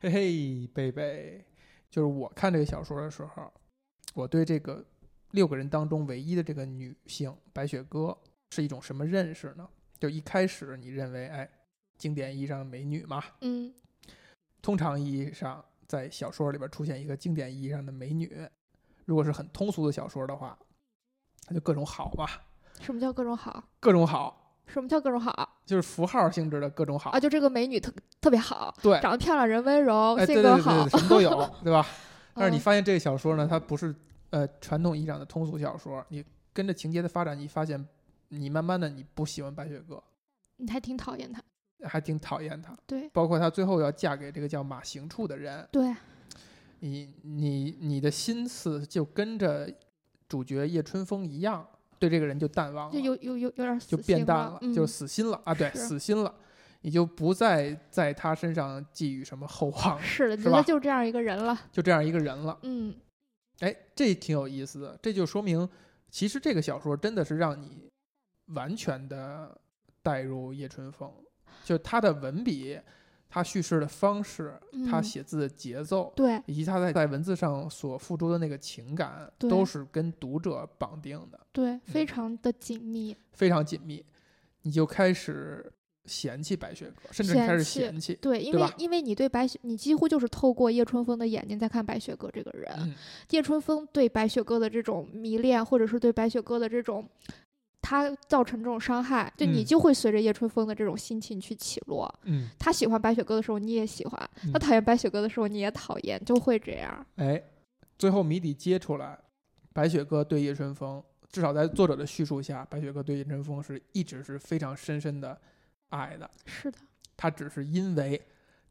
嘿嘿，贝贝，就是我看这个小说的时候，我对这个六个人当中唯一的这个女性白雪歌是一种什么认识呢？就一开始你认为，哎，经典意义上的美女嘛，嗯通常意义上在小说里边出现一个经典意义上的美女，如果是很通俗的小说的话，那就各种好嘛，什么叫各种好？各种好，什么叫各种好就是符号性质的各种好。啊？就这个美女特特别好，对，长得漂亮，人温柔，哎，性格好对对对，，什么都有，对吧？但是你嗯发现这个小说呢，它不是呃传统意义上的通俗小说，你跟着情节的发展，你发现你慢慢的你不喜欢白雪歌，你还挺讨厌他。还挺讨厌她。对包括她最后要嫁给这个叫马行处的人，对，你你你的心思就跟着主角叶春风一样，对这个人就淡忘了，就有有有有点死就变淡了，嗯、就死心了啊，对，死心了。你就不再在他身上寄予什么厚望，是的，是吧就这样一个人了。就这样一个人了。嗯，哎，这挺有意思的，这就说明，其实这个小说真的是让你完全的带入叶春风，就他的文笔，他叙事的方式，他嗯写字的节奏，对以及他在在文字上所付出的那个情感，都是跟读者绑定的，对，非常的紧密。非常紧密。你就开始嫌弃白雪歌，甚至开始嫌弃嫌弃。对，因为因为你对白雪，你几乎就是透过叶春风的眼睛在看白雪歌这个人。嗯，叶春风对白雪歌的这种迷恋，或者是对白雪歌的这种他造成这种伤害，就你嗯就会随着叶春风的这种心情去起落。嗯，他喜欢白雪歌的时候，你也喜欢；嗯他讨厌白雪歌的时候，你也讨厌，就会这样。哎，最后谜底揭出来，白雪歌对叶春风，至少在作者的叙述下，白雪歌对叶春风是一直是非常深深的爱的。是的，他只是因为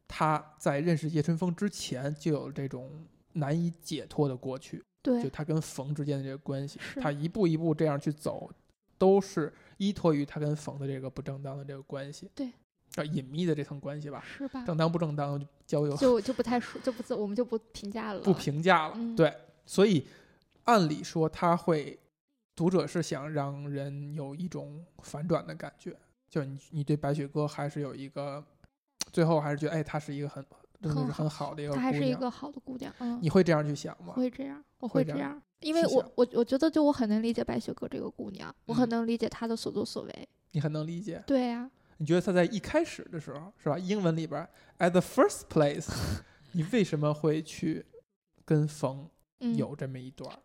他在认识叶春风之前就有这种难以解脱的过去，对就，他跟冯之间的这个关系，是他一步一步这样去走，都是依托于他跟冯的这个不正当的这个关系，对，啊，隐秘的这层关系吧。是吧？正当不正当，交友就就不太说，就不自我们就不评价了。不评价了。嗯对，所以按理说他会，读者是想让人有一种反转的感觉，就你你对白雪歌还是有一个，最后还是觉得哎，他是一个很真的是很好的一个姑她还是一。个好的姑娘，嗯，你会这样去想吗？会这样，我会这样这样，因为我我我觉得就我很能理解白雪歌这个姑娘，我很嗯能理解她的所作所为。你很能理解。对呀、你觉得她在一开始的时候是吧？英文里边 at the first place，你为什么会去跟冯嗯，有这么一段儿？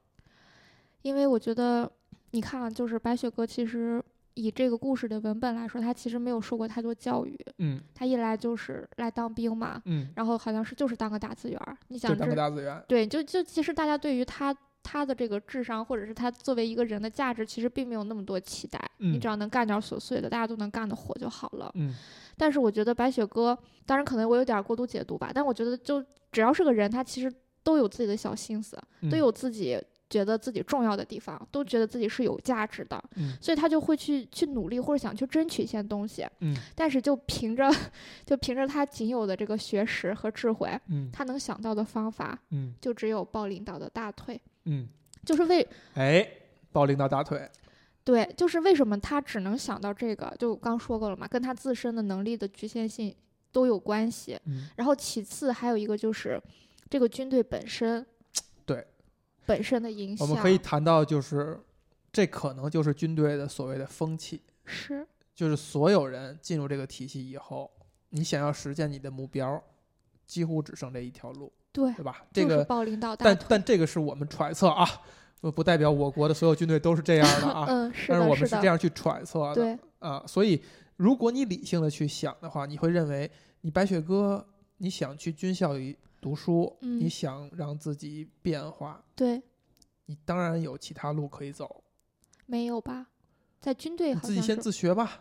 因为我觉得，你看啊，就是白雪歌其实以这个故事的文本来说，他其实没有受过太多教育，嗯他一来就是来当兵嘛，嗯，然后好像是就是当个打字员儿。你就想这当个大资源。对，就就其实大家对于他他的这个智商，或者是他作为一个人的价值，其实并没有那么多期待。你嗯只要能干点儿琐碎的，大家都能干得活就好了。嗯但是我觉得白雪哥，当然可能我有点儿过度解读吧，但我觉得就只要是个人，他其实都有自己的小心思，都嗯有自己觉得自己重要的地方，都觉得自己是有价值的，嗯所以他就会去去努力或者想去争取一些东西。嗯但是就凭着就凭着他仅有的这个学识和智慧，嗯他能想到的方法嗯就只有抱领导的大腿，嗯，就是为哎，抱领导大腿。对，就是为什么他只能想到这个，就刚说过了嘛，跟他自身的能力的局限性都有关系。嗯然后其次还有一个就是这个军队本身，对，本身的影响。我们可以谈到，就是这可能就是军队的所谓的风气，是就是所有人进入这个体系以后，你想要实现你的目标，几乎只剩这一条路，对，对吧？这就是个，抱领导但。但这个是我们揣测啊，不不代表我国的所有军队都是这样的啊。嗯，是但是我们是这样去揣测的对，啊，所以如果你理性的去想的话，你会认为你白雪哥，你想去军校里读书，你嗯想让自己变化，对，你当然有其他路可以走，没有吧？在军队你自己先自学吧。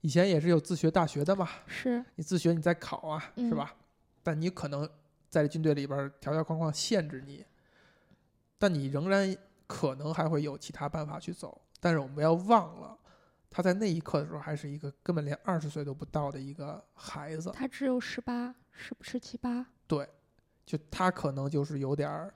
以前也是有自学大学的嘛，是。你自学你再考啊，是嗯吧？但你可能在军队里边条条框框限制你，但你仍然可能还会有其他办法去走。但是我们不要忘了，他在那一刻的时候还是一个根本连二十岁都不到的一个孩子，他只有十八，十十七八，对，就他可能就是有点儿，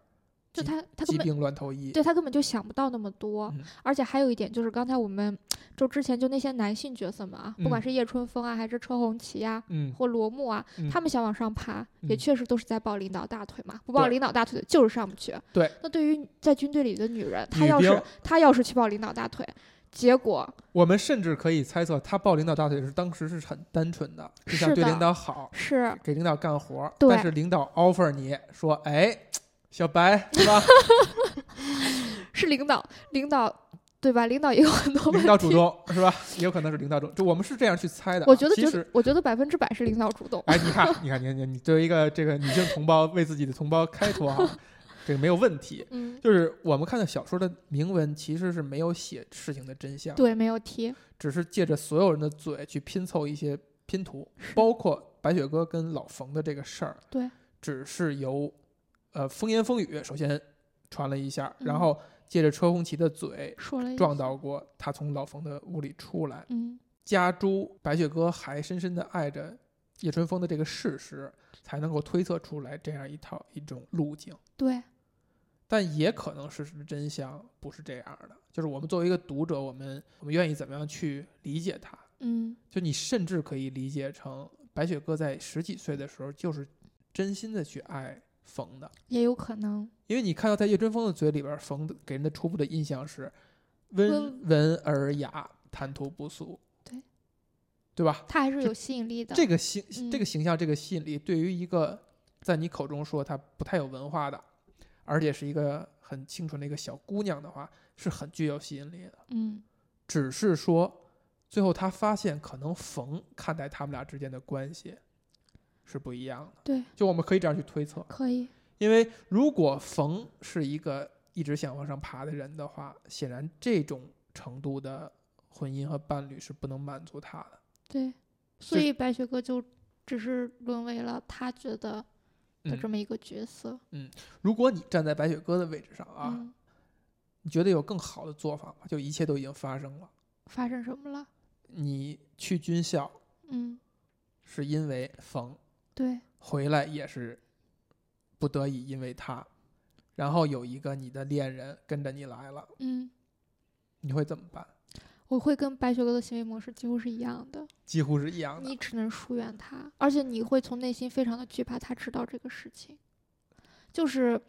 就他他根本疾病乱投医。对他根本就想不到那么多，嗯而且还有一点就是，刚才我们就之前就那些男性角色们啊，不管嗯是叶春风啊，还是车红旗呀、嗯，或罗幕啊，嗯他们想往上爬，也嗯确实都是在抱领导大腿嘛。不抱领导大腿的就是上不去。对。那对于在军队里的女人，她要是她要是去抱领导大腿，结果我们甚至可以猜测，他抱领导大腿是当时是很单纯的，是想对领导好，是给领导干活儿。但是领导 offer 你说，哎，小白是吧？是领导领导对吧？领导也有很多。领导主动是吧？也有可能是领导主动，就我们是这样去猜的啊。我觉得觉其实我觉得百分之百是领导主动。哎，你看，你看，你看，你作为一个这个女性同胞，为自己的同胞开脱哈，这个没有问题。嗯，就是我们看的小说的铭文其实是没有写事情的真相，对，没有提。只是借着所有人的嘴去拼凑一些拼图，包括白雪哥跟老冯的这个事儿，对，只是由呃风言风语首先传了一下，嗯然后借着车红旗的嘴说了撞到过他从老冯的屋里出来，嗯加诸白雪哥还深深的爱着叶春风的这个事实，才能够推测出来这样一套一种路径。对但也可能事实的真相不是这样的，就是我们作为一个读者，我们我们愿意怎么样去理解它？嗯就你甚至可以理解成白雪歌在十几岁的时候就是真心的去爱冯的，也有可能。因为你看到在叶春风的嘴里边，冯给人的初步的印象是温温文尔雅、谈吐不俗，对对吧？他还是有吸引力的。这个形、嗯这个形象、这个吸引力，对于一个在你口中说他不太有文化的，而且是一个很清纯的一个小姑娘的话，是很具有吸引力的。嗯只是说，最后他发现，可能冯看待他们俩之间的关系是不一样的。对，就我们可以这样去推测，可以。因为如果冯是一个一直想往上爬的人的话，显然这种程度的婚姻和伴侣是不能满足他的。对，所以白雪哥就只是沦为了他觉得的嗯这么一个角色。嗯如果你站在白雪歌的位置上啊，嗯，你觉得有更好的做法吗？就一切都已经发生了，发生什么了？你去军校嗯，是因为冯，对，回来也是不得已因为他，然后有一个你的恋人跟着你来了，嗯，你会怎么办？我会跟白雪哥的行为模式几乎是一样的，几乎是一样的你。只能疏远他，而且你会从内心非常的惧怕他知道这个事情，就是。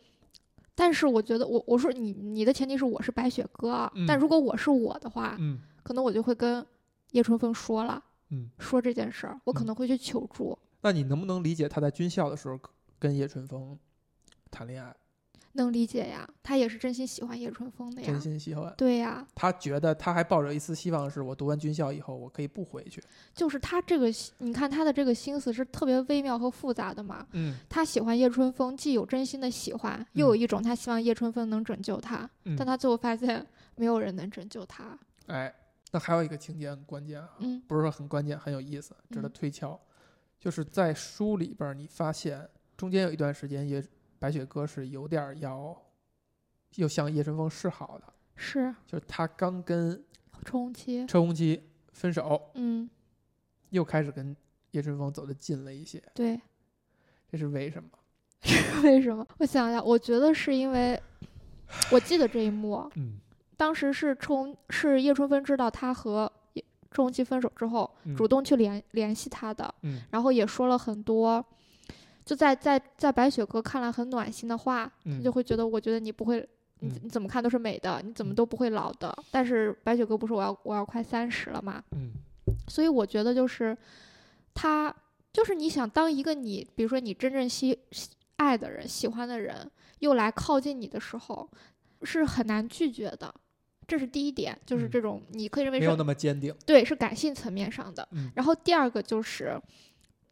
但是我觉得我我说你你的前提是我是白雪哥啊，嗯但如果我是我的话，嗯可能我就会跟叶春风说了，嗯，说这件事儿，我可嗯能会去求助，那你能不能理解他在军校的时候跟叶春风谈恋爱，能理解呀，他也是真心喜欢叶春风的呀真，心喜欢？对呀，他觉得他还抱着一丝希望，是我读完军校以后我可以不回去。就是他这个，你看他的这个心思是特别微妙和复杂的嘛。嗯他喜欢叶春风，既有真心的喜欢，又有一种他希望叶春风能拯救他，嗯但他最后发现没有人能拯救他。哎，那还有一个情节很关键啊，嗯不是说很关键，很有意思，值得嗯推敲。就是在书里边儿，你发现中间有一段时间，叶白雪歌是有点儿要又向叶春风示好的，是。就是他刚跟冲击，车红旗分手，嗯，又开始跟叶春风走得近了一些，对，这是为什么？为什么？我想想，我觉得是因为，我记得这一幕，嗯。当时是冲是叶春风知道他和叶周鸿祺分手之后，嗯主动去联联系他的，嗯。然后也说了很多，就在在在白雪哥看来很暖心的话，他嗯就会觉得，我觉得你不会，你嗯你怎么看都是美的，你怎么嗯都不会老的。但是白雪哥不是我要我要快三十了嘛，嗯所以我觉得就是他就是你想当一个你，比如说你真正喜喜爱的人、喜欢的人，又来靠近你的时候，是很难拒绝的。这是第一点，就是嗯这种你可以认为是没有那么坚定。对，是感性层面上的。嗯然后第二个就是，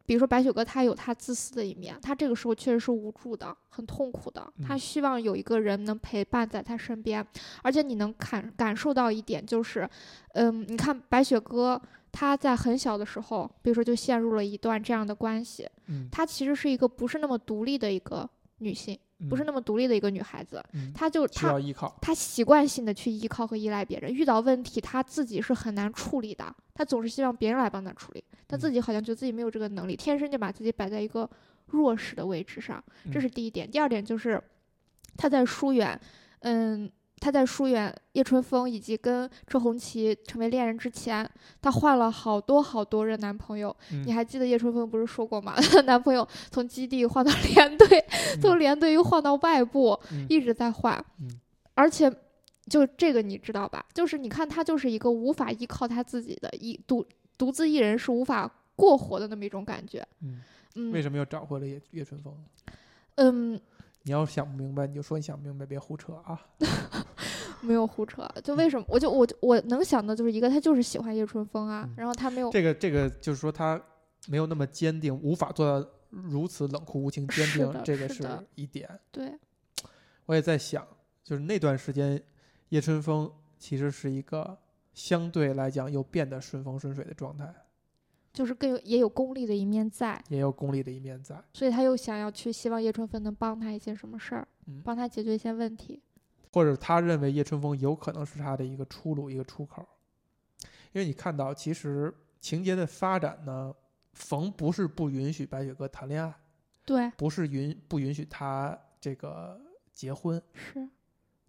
比如说白雪歌，她有她自私的一面，她这个时候确实是无助的，很痛苦的，她嗯希望有一个人能陪伴在她身边，而且你能感感受到一点就是，嗯，你看白雪歌。她在很小的时候，比如说就陷入了一段这样的关系。嗯，她其实是一个不是那么独立的一个女性，不是那么独立的一个女孩子。嗯她就需她要依靠。他习惯性的去依靠和依赖别人，遇到问题她自己是很难处理的，她总是希望别人来帮她处理，她自嗯己好像觉得自己没有这个能力，天生就把自己摆在一个弱势的位置上，这嗯是第一点。第二点就是，她在疏远，嗯，他在疏远叶春风以及跟车红旗成为恋人之前，他换了好多好多任男朋友。嗯你还记得叶春风不是说过吗？她 男朋友从基地换到连队，从连队又换到外部，嗯一直在换，嗯而且就这个你知道吧？就是你看他就是一个无法依靠他自己的一独独自一人是无法过活的那么一种感觉。嗯，嗯，为什么又找回了叶叶春风？嗯，你要想不明白，你就说你想不明白，别胡扯啊。没有胡扯，就为什么？我就我就我能想到就是一个，他就是喜欢叶春风啊，嗯然后他没有这个这个就是说他没有那么坚定，无法做到如此冷酷无情、坚定，这个是一点。对，我也在想，就是那段时间，叶春风其实是一个相对来讲又变得顺风顺水的状态，就是更有也有功利的一面在，也有功利的一面在。所以他又想要去希望叶春风能帮他一些什么事儿，嗯，帮他解决一些问题。或者他认为叶春风有可能是他的一个出路、一个出口。因为你看到，其实情节的发展呢，冯不是不允许白雪哥谈恋爱，对，不是允不允许他这个结婚，是，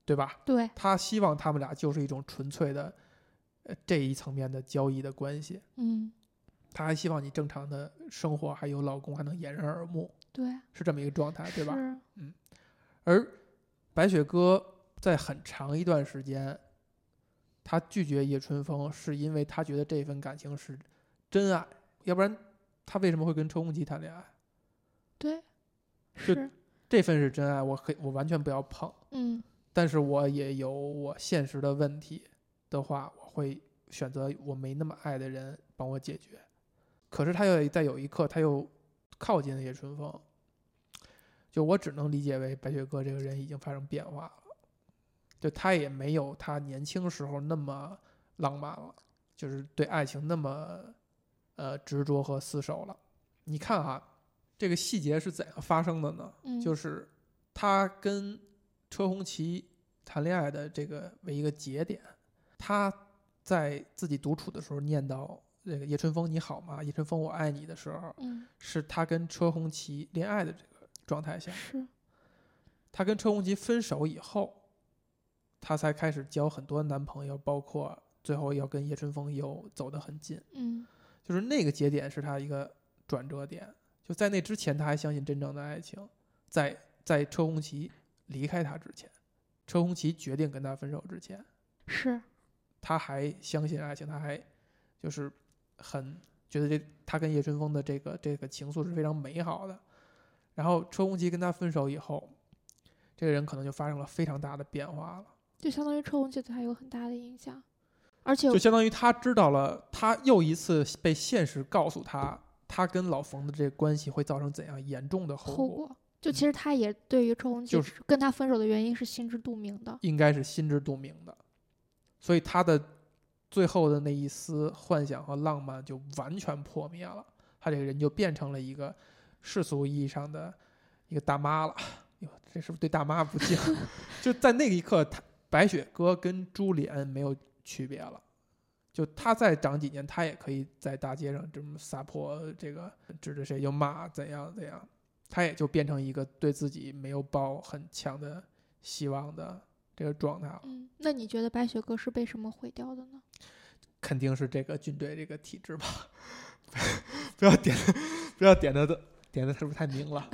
对吧？对，他希望他们俩就是一种纯粹的，呃这一层面的交易的关系。嗯，他还希望你正常的生活，还有老公还能掩人耳目，对，是这么一个状态，对吧？嗯，而白雪歌在很长一段时间，他拒绝叶春风，是因为他觉得这份感情是真爱，要不然他为什么会跟车红旗谈恋爱？对，是这份是真爱，我可以我完全不要碰。嗯，但是我也有我现实的问题的话，我会选择我没那么爱的人帮我解决。可是他又在有一刻，他又靠近了叶春风，就我只能理解为白雪歌这个人已经发生变化了，就他也没有他年轻时候那么浪漫了，就是对爱情那么呃执着和厮守了。你看哈，这个细节是怎样发生的呢？嗯，就是他跟车红旗谈恋爱的这个为一个节点，他在自己独处的时候念叨这个叶春风你好吗？叶春风我爱你的时候，嗯，是他跟车红旗恋爱的这个状态下。是，他跟车红旗分手以后，他才开始交很多男朋友，包括最后要跟叶春风又走得很近。嗯，就是那个节点是他一个转折点。就在那之前，他还相信真正的爱情，在在车红旗离开他之前，车红旗决定跟他分手之前，是，他还相信爱情，他还就是很觉得这他跟叶春风的这个这个情愫是非常美好的。然后车红旗跟他分手以后，这个人可能就发生了非常大的变化了。就相当于车红旗对他有很大的影响，而且就相当于他知道了，他又一次被现实告诉他，他跟老冯的这个关系会造成怎样严重的后后果，果，就其实他也对于车红旗就是跟他分手的原因是心知肚明的。应该是心知肚明的，所以他的最后的那一丝幻想和浪漫就完全破灭了，他这个人就变成了一个世俗意义上的一个大妈了。哟，这是不是对大妈不敬？就在那一刻，他白雪歌跟朱丽安没有区别了。就他再长几年，他也可以在大街上这么撒泼，这个指着谁就骂，怎样怎样，他也就变成一个对自己没有抱很强的希望的这个状态了。嗯，那你觉得白雪歌是被什么毁掉的呢？肯定是这个军队这个体制吧，不要点，不要点的的点的是不是太明了？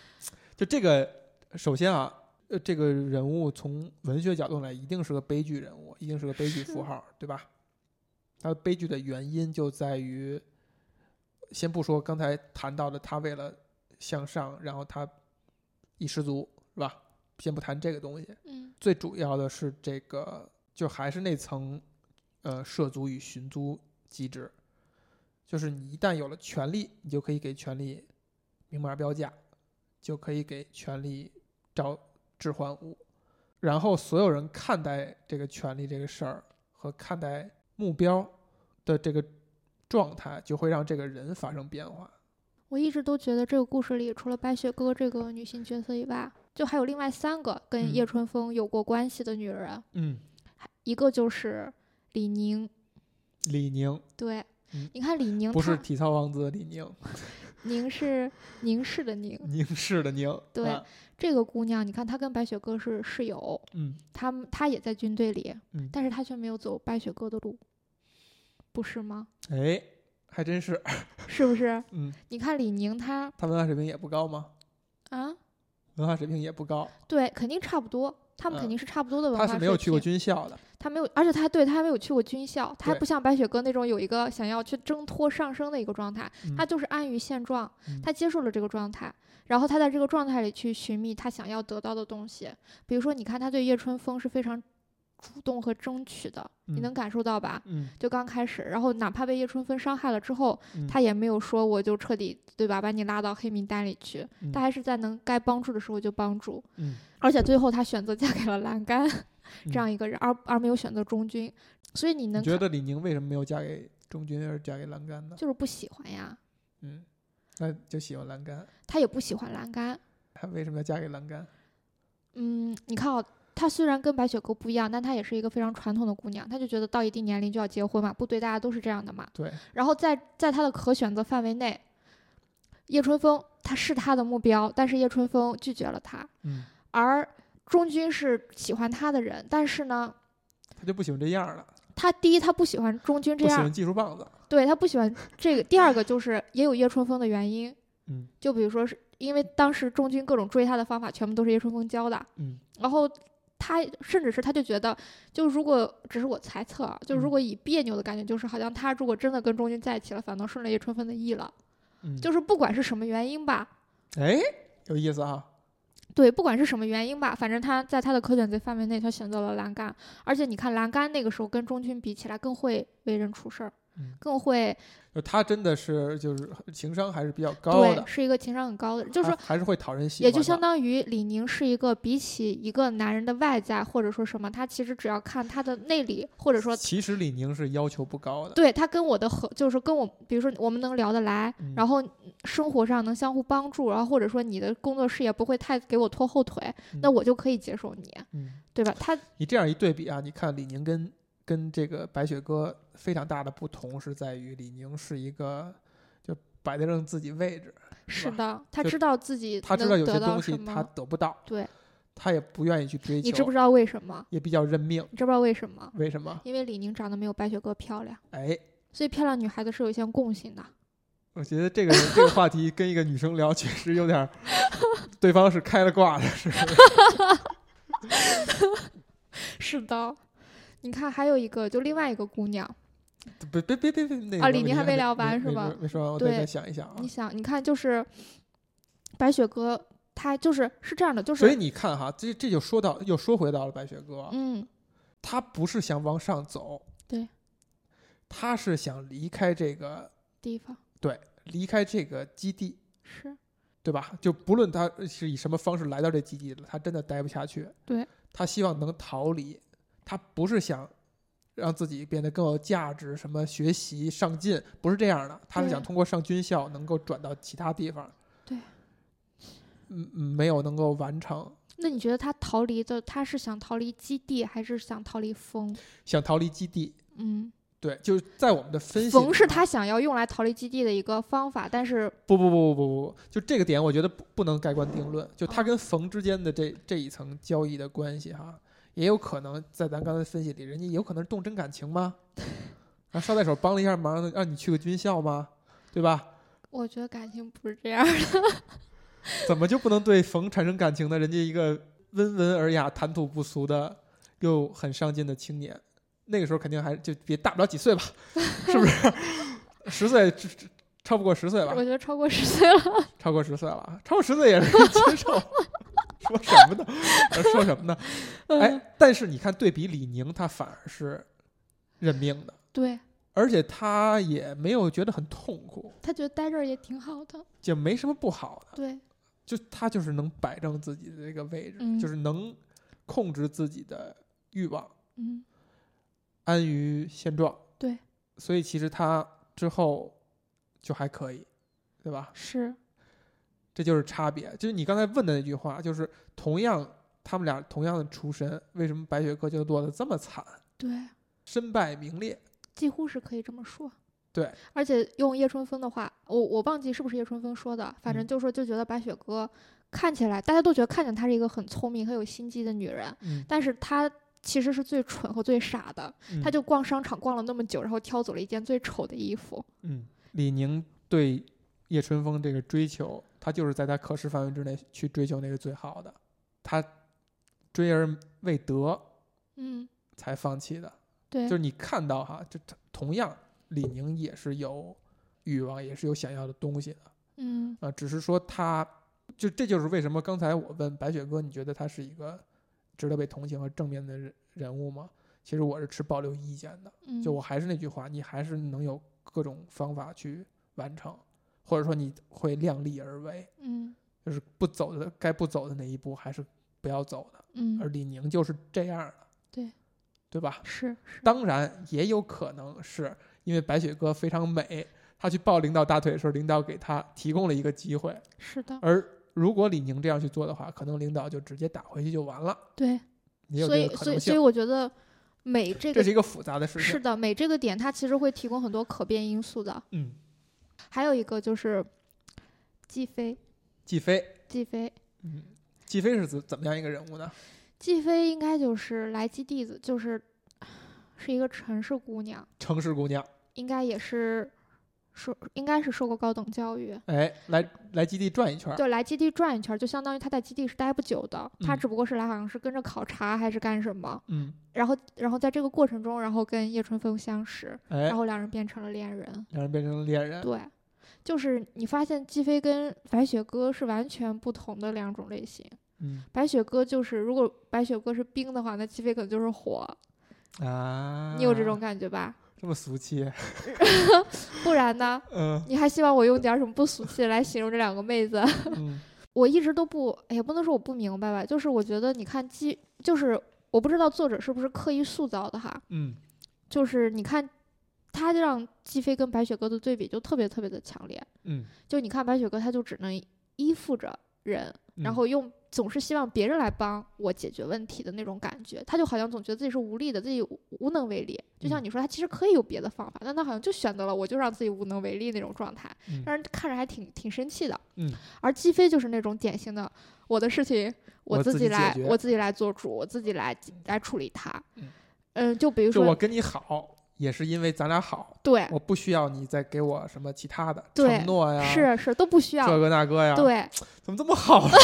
就这个，首先啊，呃，这个人物从文学角度来，一定是个悲剧人物，一定是个悲剧符号，对吧？他悲剧的原因就在于，先不说刚才谈到的他为了向上，然后他一失足，是吧？先不谈这个东西，嗯。最主要的是这个，就还是那层，呃，涉足与寻租机制，就是你一旦有了权利，你就可以给权利明码标价，就可以给权利找置换物，然后所有人看待这个权利这个事儿和看待目标的这个状态，就会让这个人发生变化。我一直都觉得这个故事里，除了白雪歌这个女性角色以外，就还有另外三个跟嗯叶春风有过关系的女人，嗯，一个就是李宁。李宁对，嗯你看李宁，不是体操王子的李宁，宁是宁氏的宁。宁氏的宁。对啊这个姑娘，你看她跟白雪哥是室友，嗯她她也在军队里，嗯但是她却没有走白雪哥的路，不是吗？哎，还真是。是不是？嗯，你看李宁她他文化水平也不高吗？啊，文化水平也不高，对，肯定差不多，他们嗯肯定是差不多的文化他水平。是没有去过军校的。他没有，而且他对他还没有去过军校，他还不像白雪哥那种有一个想要去挣脱上升的一个状态，他嗯就是安于现状，嗯他接受了这个状态，然后他在这个状态里去寻觅他想要得到的东西。比如说，你看他对叶春风是非常主动和争取的，你嗯能感受到吧？嗯，就刚开始，然后哪怕被叶春风伤害了之后，嗯他也没有说我就彻底对吧，把你拉到黑名单里去，嗯他还是在能该帮助的时候就帮助，嗯 而且最后他选择嫁给了栏杆嗯这样一个人，而而没有选择中军，所以你能你觉得李宁为什么没有嫁给中军而嫁给栏杆呢？就是不喜欢呀，嗯，那就喜欢栏杆。他也不喜欢栏杆。他为什么要嫁给栏杆？嗯，你看哦，她虽然跟白雪歌不一样，但她也是一个非常传统的姑娘，她就觉得到一定年龄就要结婚嘛，部队大家都是这样的嘛。对，然后在在她的可选择范围内，叶春风他是她的目标，但是叶春风拒绝了她，嗯，而中军是喜欢她的人，但是呢，他就不喜欢这样了，他第一他不喜欢中军这样不喜欢，技术棒子。对他不喜欢这个。第二个就是也有叶春风的原因，嗯就比如说是因为当时中军各种追他的方法全部都是叶春风教的，嗯然后他甚至是他就觉得，就如果只是我猜测啊，就如嗯果以别扭的感觉，就是好像他如果真的跟钟军在一起了，反倒顺了叶春风的意了。嗯，就是不管是什么原因吧，哎，有意思啊。对，不管是什么原因吧，反正他在他的可选择范围内，他选择了栏杆。而且你看栏杆那个时候跟钟军比起来，更会为人处事儿，嗯更会就他真的是就是情商还是比较高对，的，是一个情商很高的人，就是说。还还是会讨人喜欢。也就相当于李宁是一个比起一个男人的外在或者说什么，他其实只要看他的内里，或者说其实李宁是要求不高的。对他跟我的合，就是跟我，比如说我们能聊得来，嗯然后生活上能相互帮助，然后或者说你的工作事业不会太给我拖后腿，那嗯我就可以接受你，嗯，对吧？他你这样一对比啊，你看李宁跟跟这个白雪哥非常大的不同是在于李宁是一个就摆得正自己位置，是的，他知道自己他知道有些东西他，得不到，对，他也不愿意去追求，你知不知道为什么？也比较认命。你知不知道为什么？为什么？因为李宁长得没有白雪哥漂亮，哎，所以漂亮女孩子是有一些共性的。我觉得这个这个话题跟一个女生聊，确实有点儿，对方是开了挂的，是？是的，你看还有一个，就另外一个姑娘，别别别别别，那个啊李宁还没没聊完是吧没没说完，我对再再想一想啊你。想，你看就是白雪哥，他就是是这样的，就是所以你看哈，这这就说到又说回到了白雪哥，嗯，他不是想往上走，对，他是想离开这个地方对离开这个基地，是对吧？就不论他是以什么方式来到这基地的，他真的待不下去，对，他希望能逃离，他不是想让自己变得更有价值，什么学习上进，不是这样的，他是想通过上军校能够转到其他地方，对，嗯嗯，没有能够完成，那你觉得他逃离的，他是想逃离基地，还是想逃离风？想逃离基地。嗯，对，就是在我们的分析里冯是啊他想要用来逃离基地的一个方法，但是不不不不不不，就这个点，我觉得不不能盖棺定论。就他哦跟冯之间的这这一层交易的关系哈，也有可能在咱刚才分析里，人家有可能是动真感情吗？啊，捎带手帮了一下忙，让你去个军校吗？对吧？我觉得感情不是这样的。怎么就不能对冯产生感情呢？人家一个温文尔雅、谈吐不俗的，又很上进的青年，那个时候肯定还就别大不了几岁吧，是不是？十岁超超不过十岁吧我？觉得超过十岁了，超过十岁了，超过十岁也是可以接受。说什么呢？呃说什么呢？嗯，哎，但是你看，对比李宁，他反而是认命的，对而且他也没有觉得很痛苦，他觉得待这儿也挺好的，就没什么不好的。对，就他就是能摆正自己的这个位置，嗯就是能控制自己的欲望，嗯，安于现状。对，所以其实他之后就还可以，对吧？是，这就是差别。就是你刚才问的那句话，就是同样他们俩同样的出身，为什么白雪歌就落得这么惨，对，身败名裂？几乎是可以这么说。对，而且用叶春风的话，我我忘记是不是叶春风说的，反正嗯就说就觉得白雪歌看起来大家都觉得看见她是一个很聪明、很有心机的女人，嗯，但是她其实是最蠢和最傻的。她嗯就逛商场逛了那么久，然后挑走了一件最丑的衣服。嗯，李宁对叶春风这个追求，他就是在他可视范围之内去追求那个最好的，他追而未得嗯，才放弃的。对就是你看到哈，就他同样李宁也是有欲望，也是有想要的东西的嗯啊、只是说他就这就是为什么刚才我问白雪哥，你觉得他是一个值得被同情和正面的人人物吗？其实我是持保留意见的。嗯，就我还是那句话，你还是能有各种方法去完成，或者说你会量力而为，嗯就是不走的该不走的那一步还是不要走的。嗯而李宁就是这样的，对对吧？是是当然也有可能是因为白雪歌非常美，她去抱领导大腿的时候，领导给她提供了一个机会，是的，而如果李宁这样去做的话，可能领导就直接打回去就完了，对，也有所这个可能以所以所以。我觉得美这个这是一个复杂的事情。是的，美这个点它其实会提供很多可变因素的。嗯，还有一个就是季飞，季飞，季飞，嗯，季飞是怎怎么样一个人物呢？季飞应该就是来基弟子，就是是一个城市姑娘，城市姑娘。应该也是受应该是受过高等教育。哎，来来基地转一圈儿，对，来基地转一圈儿，就相当于他在基地是待不久的，他嗯只不过是来好像是跟着考察还是干什么，嗯，然后然后在这个过程中，然后跟叶春风相识，哎然，后两人变成了恋人。两人变成了恋人，对，就是你发现季飞跟白雪歌是完全不同的两种类型。嗯白雪歌就是，如果白雪歌是冰的话，那季飞可能就是火。啊，你有这种感觉吧？这么俗气？不然呢？嗯你还希望我用点儿什么不俗气来形容这两个妹子？嗯我一直都不，哎呀，不能说我不明白吧，就是我觉得你看季，就是我不知道作者是不是刻意塑造的哈，嗯就是你看他让季飞跟白雪歌的对比就特别特别的强烈，嗯，就你看白雪歌，他就只能依附着人，然后用总是希望别人来帮我解决问题的那种感觉，他就好像总觉得自己是无力的，自己无无能为力。就像嗯你说，他其实可以有别的方法，但他好像就选择了我就让自己无能为力那种状态，嗯。让人看着还挺挺生气的。嗯。而姬飞就是那种典型的，我的事情我自己来我自己来做主，我自己来来处理它。嗯。嗯，就比如说，我跟你好，也是因为咱俩好，对。我不需要你再给我什么其他的承诺呀，是是都不需这要。个那个呀，，对，怎么这么好啊？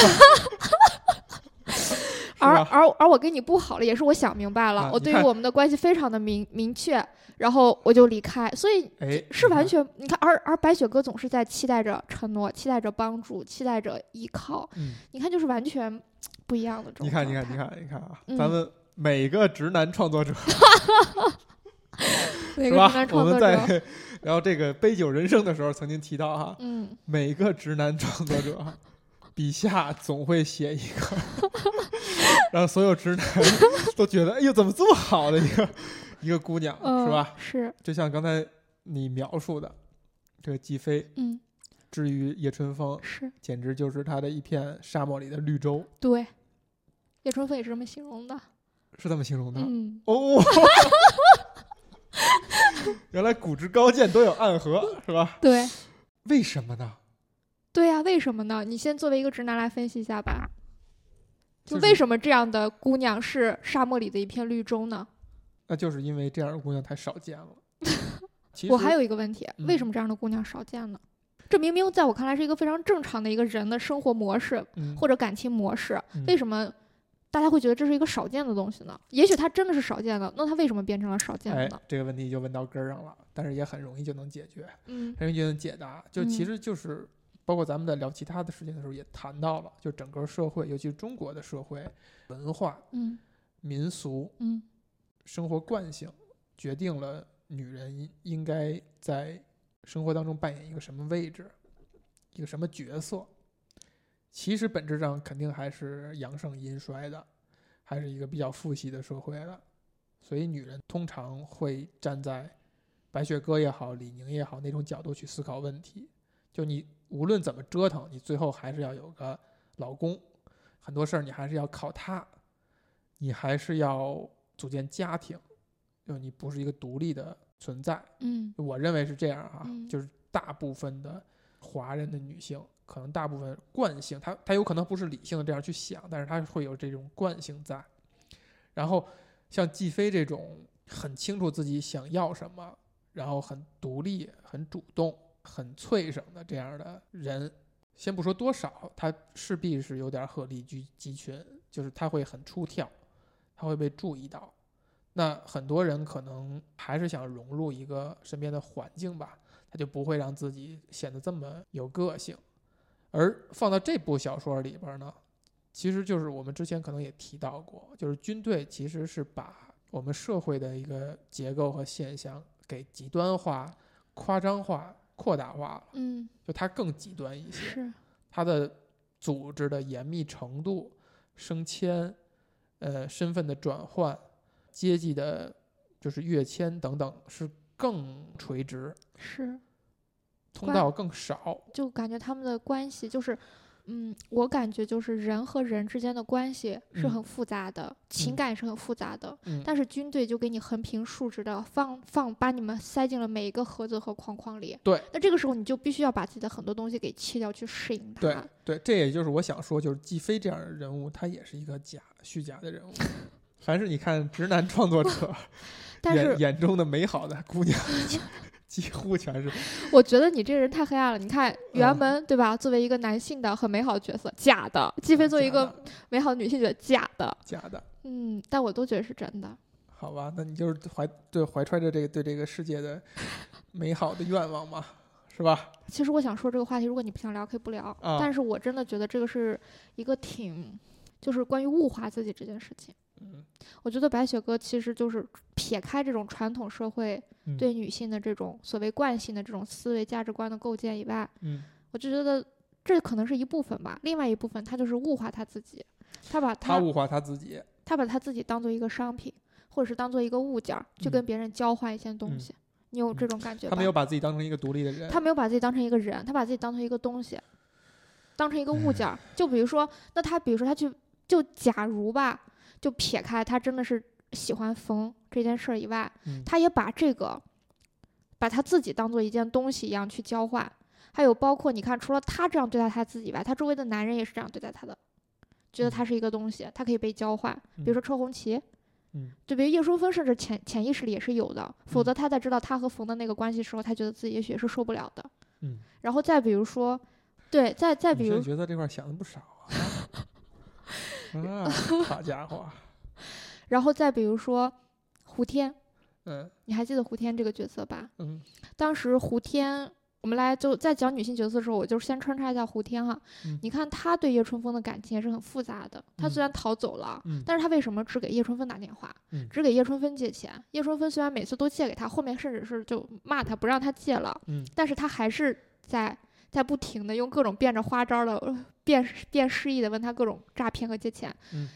而而而我跟你不好了，也是我想明白了，我对于我们的关系非常的明明确，然后我就离开，所以哎，是完全你看，而而白雪哥总是在期待着承诺，期待着帮助，期待着依靠，嗯，你看就是完全不一样的状态你看，你看，你，看，你看啊，嗯。咱们每个直男创作者 每 是吧个直男？我们创作者，在聊这个杯酒人生的时候，曾经提到哈，嗯，每个直男创作者笔下总会写一个，让所有直男都觉得，哎呦，怎么这么好的一个一个姑娘，呃是吧？是，就像刚才你描述的，这个季飞嗯，至于叶春风，是简直就是他的一片沙漠里的绿洲，对。叶春风也是这么形容的，是这么形容的。嗯，哦，原来骨之高见都有暗合，是吧？对，为什么呢？对呀、为什么呢？你先作为一个直男来分析一下吧。就就是为什么这样的姑娘是沙漠里的一片绿洲呢？那就是因为这样的姑娘太少见了。我还有一个问题，为嗯什么这样的姑娘少见呢？这明明在我看来是一个非常正常的一个人的生活模式嗯或者感情模式，嗯为什么大家会觉得这是一个少见的东西呢？也许它真的是少见的，那它为什么变成了少见的哎呢？，这个问题就问到根儿上了，但是也很容易就能解决，嗯很容易就能解答。就其嗯实就是，包括咱们在聊其他的事情的时候也谈到了，就整个社会，尤其是中国的社会文化、嗯民俗、嗯生活惯性，决定了女人应应该在生活当中扮演一个什么位置，一个什么角色。其实本质上肯定还是阳盛阴衰的，还是一个比较父系的社会的，所以女人通常会站在白雪歌也好、李宁也好那种角度去思考问题。就你无论怎么折腾，你最后还是要有个老公，很多事儿你还是要靠他，你还是要组建家庭，就你不是一个独立的存在。嗯我认为是这样啊，嗯就是大部分的华人的女性，可能大部分惯性，他他有可能不是理性的这样去想，但是他会有这种惯性在。然后像季飞这种很清楚自己想要什么，然后很独立、很主动、很脆生的这样的人，先不说多少，他势必是有点鹤立鸡鸡群，就是他会很出挑，他会被注意到。那很多人可能还是想融入一个身边的环境吧，他就不会让自己显得这么有个性。而放到这部小说里边呢，其实就是我们之前可能也提到过，就是军队其实是把我们社会的一个结构和现象给极端化、夸张化、扩大化了，嗯，就它更极端一些。是，它的组织的严密程度、升迁、呃身份的转换、阶级的，就是跃迁等等，是更垂直，是，通道更少。就感觉他们的关系就是，嗯，我感觉就是人和人之间的关系是嗯很复杂的，情嗯感也是很复杂的。嗯，但是军队就给你横平竖直的放放，把你们塞进了每一个盒子和框框里。对，那这个时候你就必须要把自己的很多东西给切掉，去适应它。对对，这也就是我想说，就是季飞这样的人物，他也是一个假虚假的人物。凡是你看直男创作者 但是眼眼中的美好的姑娘，几乎全是我觉得你这个人太黑暗了。你看原嗯门、对吧？作为一个男性的很美好的角色，假的；季飞作为一个美好的女性角色，假的。假的。嗯，但我都觉得是真的。好吧，那你就是怀对怀揣着这个对这个世界的美好的愿望嘛，是吧？其实我想说这个话题，如果你不想聊，可以不聊。啊但是我真的觉得这个是一个挺，就是关于物化自己这件事情。嗯，我觉得白雪歌其实就是撇开这种传统社会嗯对女性的这种所谓惯性的这种思维价值观的构建以外，嗯，我就觉得这可能是一部分吧。另外一部分，他就是物化他自己，他把他他物化他自己，他把他自己当做一个商品，或者是当做一个物件儿，去跟嗯别人交换一些东嗯西。你有这种感觉吗？他没有把自己当成一个独立的人。他没有把自己当成一个人，他把自己当成一个东西，当成一个物件儿。就比如说，那他比如说他去，就假如吧，就撇开他真的是喜欢冯这件事儿以外，嗯他也把这个把他自己当做一件东西一样去交换。还有包括你看，除了他这样对待他自己以外，他周围的男人也是这样对待他的，觉得他是一个东西，他可以被交换。比如说车红旗，嗯对，比如叶淑芬，甚至潜潜意识里也是有的。否嗯则他在知道他和冯的那个关系时候，他觉得自己也许也是受不了的。嗯，然后再比如说，对，再再比如这块想的不少 好家伙，然后再比如说胡天，嗯。你还记得胡天这个角色吧？嗯。当时胡天，我们来就在讲女性角色的时候，我就先穿插一下胡天哈。嗯。你看他对叶春风的感情也是很复杂的。他虽嗯然逃走了，嗯。但是他为什么只给叶春风打电话，嗯。只给叶春风借钱？叶春风虽然每次都借给他，后面甚至是就骂他不让他借了，嗯。但是他还是在在不停的用各种变着花招的呃 变变示意的问他各种诈骗和借钱。嗯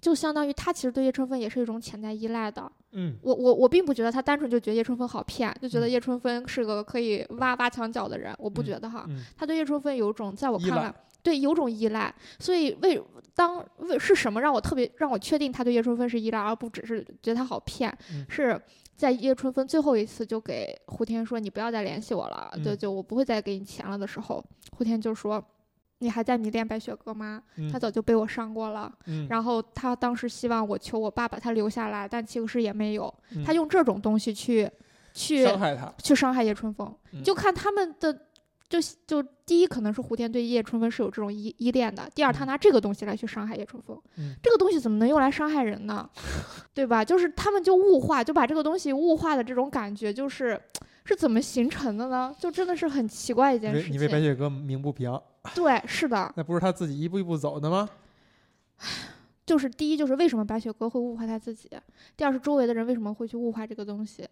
就相当于他其实对叶春风也是一种潜在依赖的。嗯我我我并不觉得他单纯就觉得叶春风好骗，就觉得嗯叶春风是个可以挖挖墙脚的人，我不嗯觉得哈。嗯他对叶春风有种在我看来，对有种依赖，所以为当为是什么让我特别让我确定他对叶春风是依赖，而不只是觉得他好骗，嗯是在叶春风最后一次就给胡天说你不要再联系我了，就嗯就我不会再给你钱了的时候，胡天就说。你还在迷恋白雪歌吗？嗯他早就被我伤过了。嗯，然后他当时希望我求我爸把他留下来，但其实也没有。嗯他用这种东西去去伤害他，去伤害叶春风，嗯就看他们的，就就第一可能是胡天对叶春风是有这种依依恋的，第二他嗯拿这个东西来去伤害叶春风，嗯这个东西怎么能用来伤害人呢？对吧？就是他们就物化，就把这个东西物化的这种感觉，就是是怎么形成的呢？就真的是很奇怪一件事你为你为白情。雪歌鸣不平，对，是的，那不是他自己一步一步走的吗？就是第一就是为什么白雪哥会物化他自己，第二是周围的人为什么会去物化这个东西，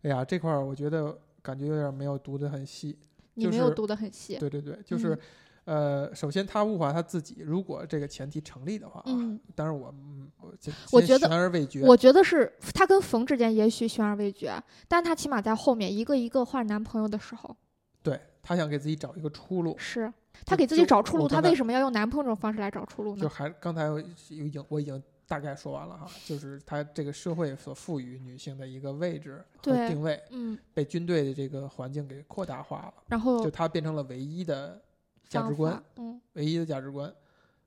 哎呀，这块儿我觉得感觉有点没有读得很细。就是你没有读得很细。对对对，就是嗯，呃，首先他物化他自己，如果这个前提成立的话啊，嗯，当然我嗯我觉得悬而未决。我觉得是他跟冯之间也许悬而未决，但他起码在后面一个一个换男朋友的时候，对他想给自己找一个出路，是他给自己找出路，他为什么要用男朋友这种方式来找出路呢就？还刚才有已经我已经大概说完了哈，就是它这个社会所赋予女性的一个位置和定位，嗯，被军队的这个环境给扩大化了，然后就它变成了唯一的价值观，，嗯，唯一的价值观。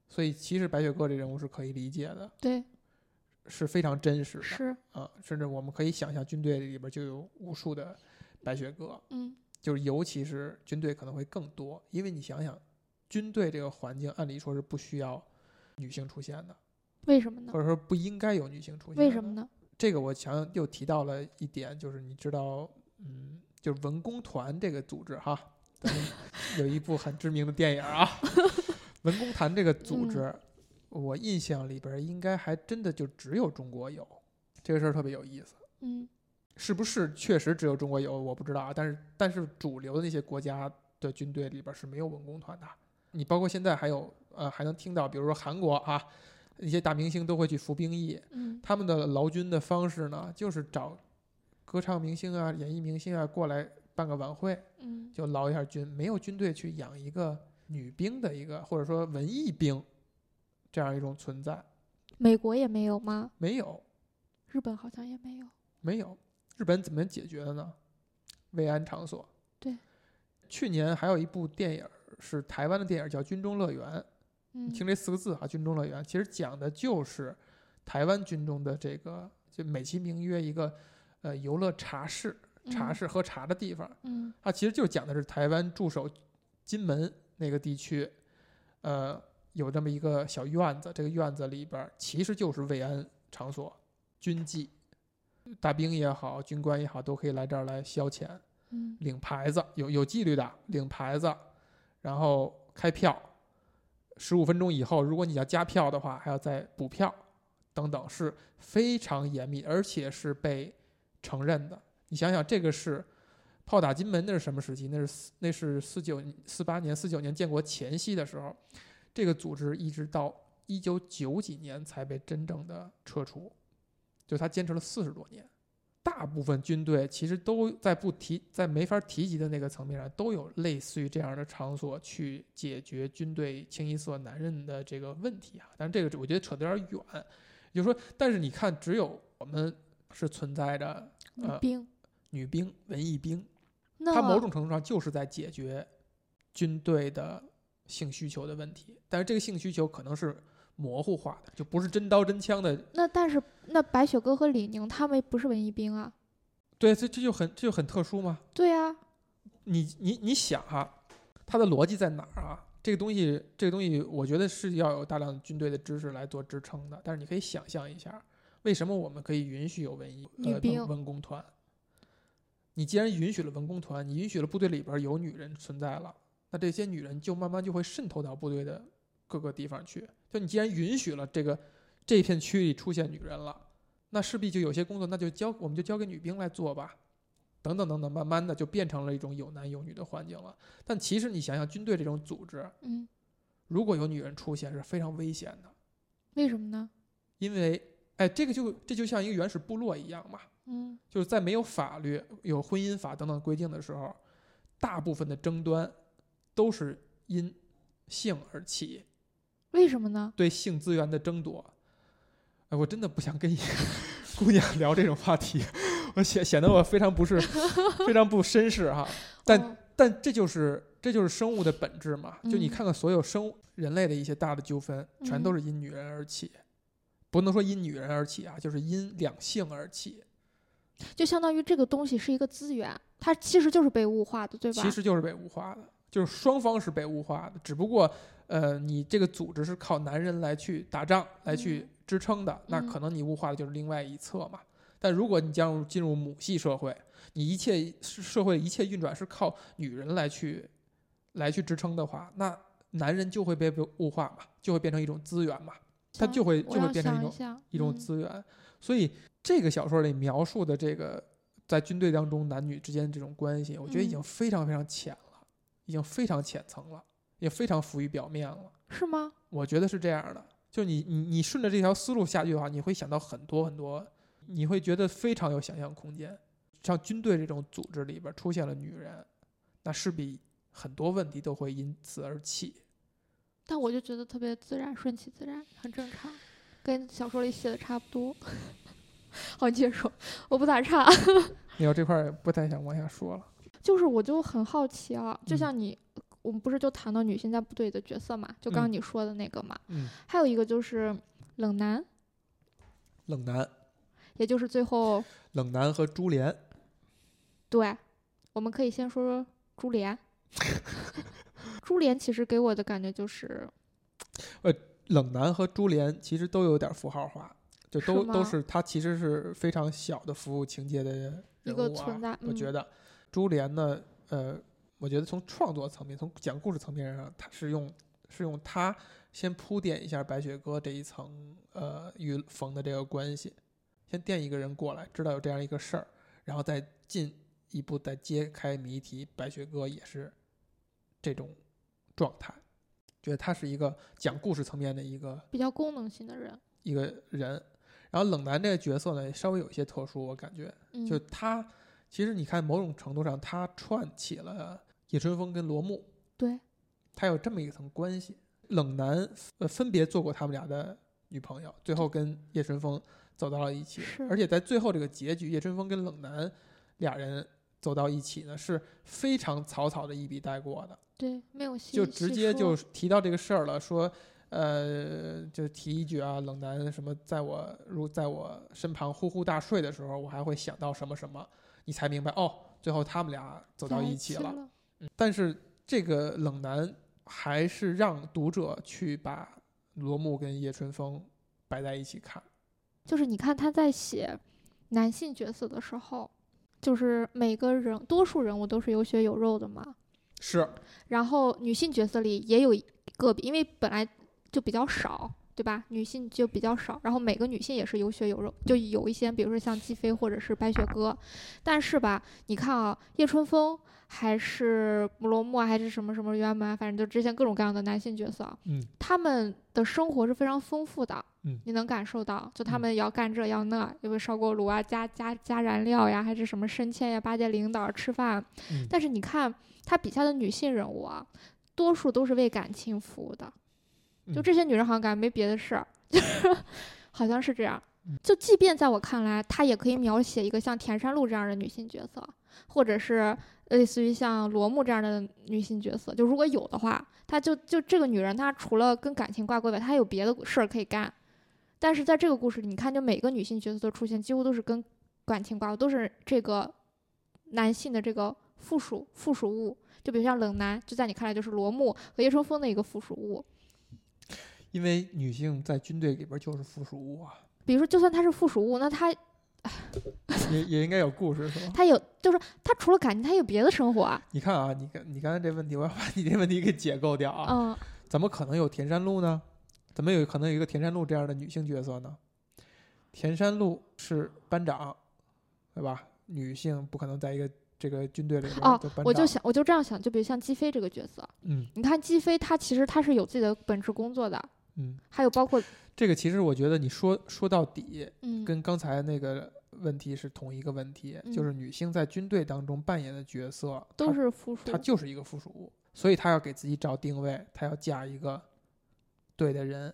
所以其实白雪歌这人物是可以理解的，对，是非常真实的是，啊，甚至我们可以想象军队里边就有无数的白雪歌，嗯。就是尤其是军队可能会更多，因为你想想，军队这个环境按理说是不需要女性出现的，为什么呢或？者说不应该有女性出现。为什么？呢？这个我想又提到了一点，就是你知道，嗯，就是文工团这个组织哈，咱们 有一部很知名的电影啊，文工团这个组织，嗯我印象里边应该还真的就只有中国有，这个事儿特别有意思。嗯是不是确实只有中国有，我不知道啊。但是但是主流的那些国家的军队里边是没有文工团的。你包括现在还有呃还能听到，比如说韩国啊，一些大明星都会去服兵役，嗯他们的劳军的方式呢，就是找歌唱明星啊、演艺明星啊过来办个晚会，嗯就劳一下军。没有军队去养一个女兵的一个或者说文艺兵这样一种存在，美国也没有吗？没有日本好像也没有。没有。日本怎么解决的呢？慰安场所。对。去年还有一部电影是台湾的电影，叫《军中乐园》。嗯，听这四个字啊，军中乐园，其实讲的就是台湾军中的这个，就美其名曰一个呃游乐茶室，茶嗯室喝茶的地方。嗯它其实就讲的是台湾驻守金门那个地区，呃，有这么一个小院子，这个院子里边其实就是慰安场所，军妓，大兵也好，军官也好，都可以来这儿来消遣。嗯领牌子，有有纪律的，领牌子，然后开票，十五分钟以后，如果你要加票的话，还要再补票，等等，是非常严密，而且是被承认的。你想想，这个是炮打金门，那是什么时期？那是四那是四九四八年、四九年建国前夕的时候，这个组织一直到一九九几年才被真正的撤除，就他坚持了四十多年。大部分军队其实都在不提在没法提及的那个层面上，都有类似于这样的场所去解决军队清一色男人的这个问题啊。但是这个我觉得扯得有点远，也就是说，但是你看，只有我们是存在着呃女兵，女兵、文艺兵，那它某种程度上就是在解决军队的性需求的问题。但是这个性需求可能是模糊化的，就不是真刀真枪的那但是那白雪哥和李宁他们不是文艺兵啊？对，这这就很这就很特殊吗。对啊，你你你想哈、他的逻辑在哪儿啊？这个东西，这个东西，我觉得是要有大量的军队的知识来做支撑的。但是你可以想象一下，为什么我们可以允许有文艺呃女兵文文工团？你既然允许了文工团，你允许了部队里边有女人存在了，那这些女人就慢慢就会渗透到部队的各个地方去。就你既然允许了这个这片区域里出现女人了，那势必就有些工作那就交我们就交给女兵来做吧。等等等等，慢慢的就变成了一种有男有女的环境了。但其实你想想，军队这种组织，嗯，如果有女人出现，是非常危险的，为什么呢？因为，哎，这个就这就像一个原始部落一样嘛，嗯就是在没有法律、有婚姻法等等规定的时候，大部分的争端都是因性而起，为什么呢？对性资源的争夺。哎，我真的不想跟一个 姑娘聊这种话题，我显显得我非常不是非常不绅士哈。但哦但这就是这就是生物的本质嘛。就你嗯看看所有生物人类的一些大的纠纷，全都嗯是因女人而起，不能说因女人而起啊，就是因两性而起，就相当于这个东西是一个资源，它其实就是被物化的，对吧？其实就是被物化的，就是双方是被物化的，只不过呃，你这个组织是靠男人来去打仗来去嗯支撑的，那嗯可能你物化的就是另外一侧嘛。但如果你将入进入母系社会，你一切社会一切运转是靠女人来去来去支撑的话，那男人就会被被物化嘛，就会变成一种资源嘛，他就会就会变成一种一种嗯资源。所以这个小说里描述的这个在军队当中男女之间这种关系，我觉得已经嗯非常非常浅了，已经非常浅层了，也非常浮于表面了。是吗？我觉得是这样的，就你你你顺着这条思路下去的话，你会想到很多很多，你会觉得非常有想象空间。像军队这种组织里边出现了女人，那势必很多问题都会因此而起。但我就觉得特别自然，顺其自然，很正常，跟小说里写的差不多。好，你接着说，我不咋差。你要这块儿不太想往下说了。就是我就很好奇啊，就嗯像你，我们不是就谈到女性在部队的角色嘛，就刚刚嗯你说的那个嘛，嗯，还有一个就是冷男，冷男，也就是最后。冷男和珠帘，对，我们可以先说说珠帘。珠帘其实给我的感觉就是，呃冷男和珠帘其实都有点符号化，就都吗都是它其实是非常小的服务情节的人一个。存在嗯我觉得。珠帘呢，呃，我觉得从创作层面，从讲故事层面上，他是用是用他先铺垫一下白雪歌这一层呃与冯的这个关系，先垫一个人过来，知道有这样一个事儿，然后再进一步再揭开谜题。白雪歌也是这种状态，觉得他是一个讲故事层面的一个比较功能性的人，一个人。然后冷男这个角色呢，稍微有一些特殊，我感觉，嗯，就他其实你看某种程度上，他串起了叶春风跟罗幕，对，他有这么一层关系。冷男呃分别做过他们俩的女朋友，最后跟叶春风走到了一起是，而且在最后这个结局，叶春风跟冷男俩人走到一起呢，是非常草草的一笔带过的。对，没有细就直接就提到这个事儿了，说，呃，就提一句啊，冷男什么，在我如在我身旁呼呼大睡的时候，我还会想到什么什么，你才明白哦，最后他们俩走到在一起了。但是这个冷男还是让读者去把罗幕跟叶春风摆在一起看。就是你看他在写男性角色的时候，就是每个人多数人物都是有血有肉的嘛，是，然后女性角色里也有个别，因为本来就比较少，对吧？女性就比较少，然后每个女性也是有血有肉，就有一些，比如说像姬飞或者是白雪歌，但是吧，你看啊，叶春风还是罗幕啊，还是什么什么渊门啊，反正就之前各种各样的男性角色，嗯，他们的生活是非常丰富的，嗯你能感受到，就他嗯们要干这要那，有没有烧锅炉啊，加加加燃料呀，还是什么升迁呀，巴结领导吃饭。嗯但是你看他笔下的女性人物啊，多数都是为感情服务的，就嗯这些女人好像感觉没别的事儿，就 是好像是这样嗯。就即便在我看来，她也可以描写一个像田山路这样的女性角色，或者是类似于像罗幕这样的女性角色。就如果有的话，她就就这个女人，她除了跟感情挂钩外，她还有别的事儿可以干。但是在这个故事里，你看，就每个女性角色的出现，几乎都是跟感情挂钩，都是这个男性的这个附属附属物。就比如像冷男，就在你看来就是罗幕和叶春风的一个附属物。因为女性在军队里边就是附属物啊，比如说，就算她是附属物，那他也 也应该有故事是吧？他有，就是他除了感情，他有别的生活啊。你看啊，你看你刚才这问题，我要把 你这问题给解构掉啊。嗯，怎么可能有田山路呢？怎么有可能有一个田山路这样的女性角色呢？田山路是班长，对吧？女性不可能在一个这个军队里边哦。我就想，我就这样想，就比如像姬飞这个角色，嗯你看姬飞，她其实她是有自己的本职工作的，嗯，还有包括这个其实我觉得你说说到底，嗯，跟刚才那个问题是同一个问题，嗯就是女性在军队当中扮演的角色都她是附属她。就是一个附属物，所以她要给自己找定位，她要嫁一个对的人，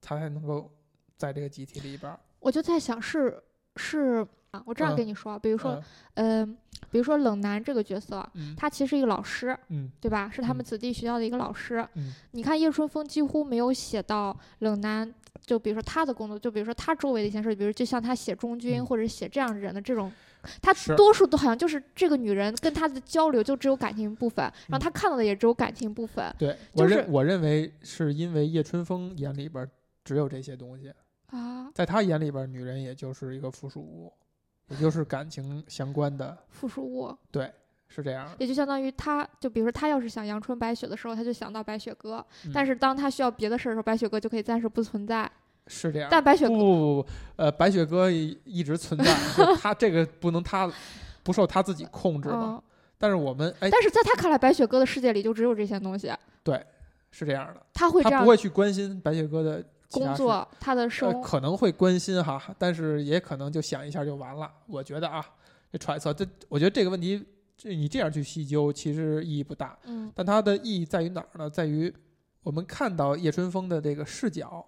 她才能够在这个集体里边儿。我就在想是是啊，我这样嗯跟你说，比如说，嗯嗯、比如说冷男这个角色，嗯他其实一个老师，嗯对吧？是他们嗯子弟学校的一个老师。嗯你看叶春风几乎没有写到冷男，就比如说他的工作，就比如说他周围的一些事，比如就像他写中军、嗯或者写这样人的这种，他多数都好像就是这个女人跟他的交流就只有感情部分，然后嗯他看到的也只有感情部分对，我认我认为是因为叶春风眼里边儿只有这些东西，啊，在他眼里边儿，女人也就是一个附属物，也就是感情相关的，附属物，对，是这样的。也就相当于他，就比如说他要是想阳春白雪的时候，他就想到白雪哥，嗯但是当他需要别的事儿的时候，白雪哥就可以暂时不存在。是这样。但白雪歌不不不不，呃，白雪哥一一直存在，就他这个不能他不受他自己控制嘛。嗯，但是我们哎，但是在他看来，白雪哥的世界里就只有这些东西，对是这样的，他会这样他不会去关心白雪哥的工作，他的生呃，可能会关心哈，但是也可能就想一下就完了。我觉得啊，这揣测，这我觉得这个问题，这你这样去细究，其实意义不大。嗯但它的意义在于哪儿呢？在于我们看到叶春风的这个视角，